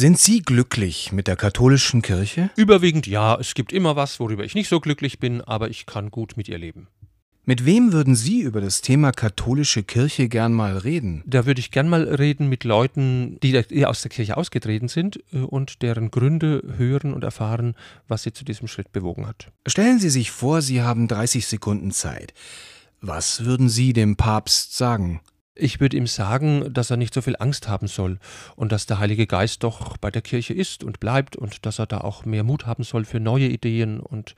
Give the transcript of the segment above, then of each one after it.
Sind Sie glücklich mit der katholischen Kirche? Überwiegend ja. Es gibt immer was, worüber ich nicht so glücklich bin, aber ich kann gut mit ihr leben. Mit wem würden Sie über das Thema katholische Kirche gern mal reden? Da würde ich gern mal reden mit Leuten, die aus der Kirche ausgetreten sind äh, und deren Gründe hören und erfahren, was sie zu diesem Schritt bewogen hat. Stellen Sie sich vor, Sie haben 30 Sekunden Zeit. Was würden Sie dem Papst sagen? Ich würde ihm sagen, dass er nicht so viel Angst haben soll und dass der Heilige Geist doch bei der Kirche ist und bleibt und dass er da auch mehr Mut haben soll für neue Ideen und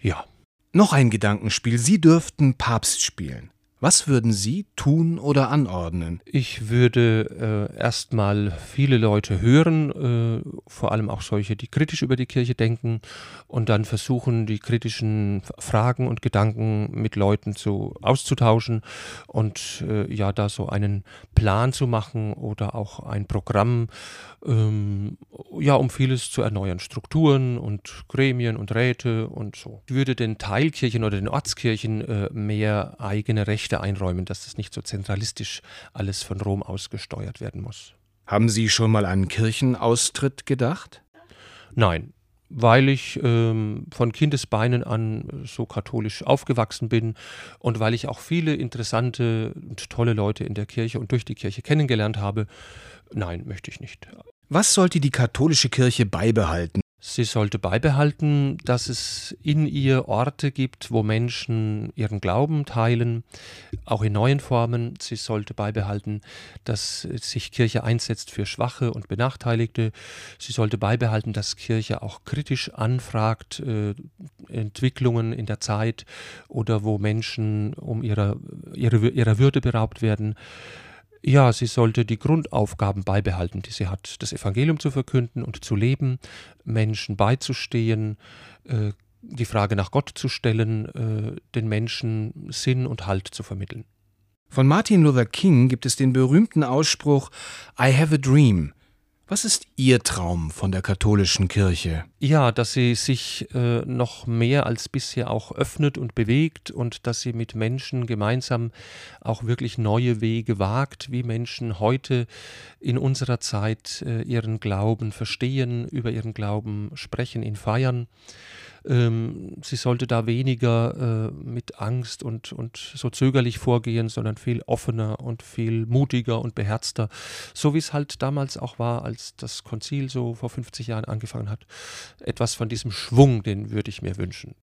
ja. Noch ein Gedankenspiel. Sie dürften Papst spielen. Was würden Sie tun oder anordnen? Ich würde äh, erstmal viele Leute hören, äh, vor allem auch solche, die kritisch über die Kirche denken, und dann versuchen, die kritischen Fragen und Gedanken mit Leuten zu auszutauschen und äh, ja, da so einen Plan zu machen oder auch ein Programm, ähm, ja, um vieles zu erneuern. Strukturen und Gremien und Räte und so. Ich würde den Teilkirchen oder den Ortskirchen äh, mehr eigene Rechte Rechte einräumen, dass das nicht so zentralistisch alles von Rom aus gesteuert werden muss. Haben Sie schon mal an Kirchenaustritt gedacht? Nein, weil ich ähm, von Kindesbeinen an so katholisch aufgewachsen bin und weil ich auch viele interessante und tolle Leute in der Kirche und durch die Kirche kennengelernt habe. Nein, möchte ich nicht. Was sollte die katholische Kirche beibehalten? Sie sollte beibehalten, dass es in ihr Orte gibt, wo Menschen ihren Glauben teilen, auch in neuen Formen. Sie sollte beibehalten, dass sich Kirche einsetzt für Schwache und Benachteiligte. Sie sollte beibehalten, dass Kirche auch kritisch anfragt äh, Entwicklungen in der Zeit oder wo Menschen um ihrer, ihrer, ihrer Würde beraubt werden. Ja, sie sollte die Grundaufgaben beibehalten, die sie hat, das Evangelium zu verkünden und zu leben, Menschen beizustehen, äh, die Frage nach Gott zu stellen, äh, den Menschen Sinn und Halt zu vermitteln. Von Martin Luther King gibt es den berühmten Ausspruch I have a dream. Was ist Ihr Traum von der katholischen Kirche? Ja, dass sie sich äh, noch mehr als bisher auch öffnet und bewegt und dass sie mit Menschen gemeinsam auch wirklich neue Wege wagt, wie Menschen heute in unserer Zeit äh, ihren Glauben verstehen, über ihren Glauben sprechen, ihn feiern. Ähm, sie sollte da weniger äh, mit Angst und, und so zögerlich vorgehen, sondern viel offener und viel mutiger und beherzter, so wie es halt damals auch war, als das Konzil so vor 50 Jahren angefangen hat. Etwas von diesem Schwung, den würde ich mir wünschen.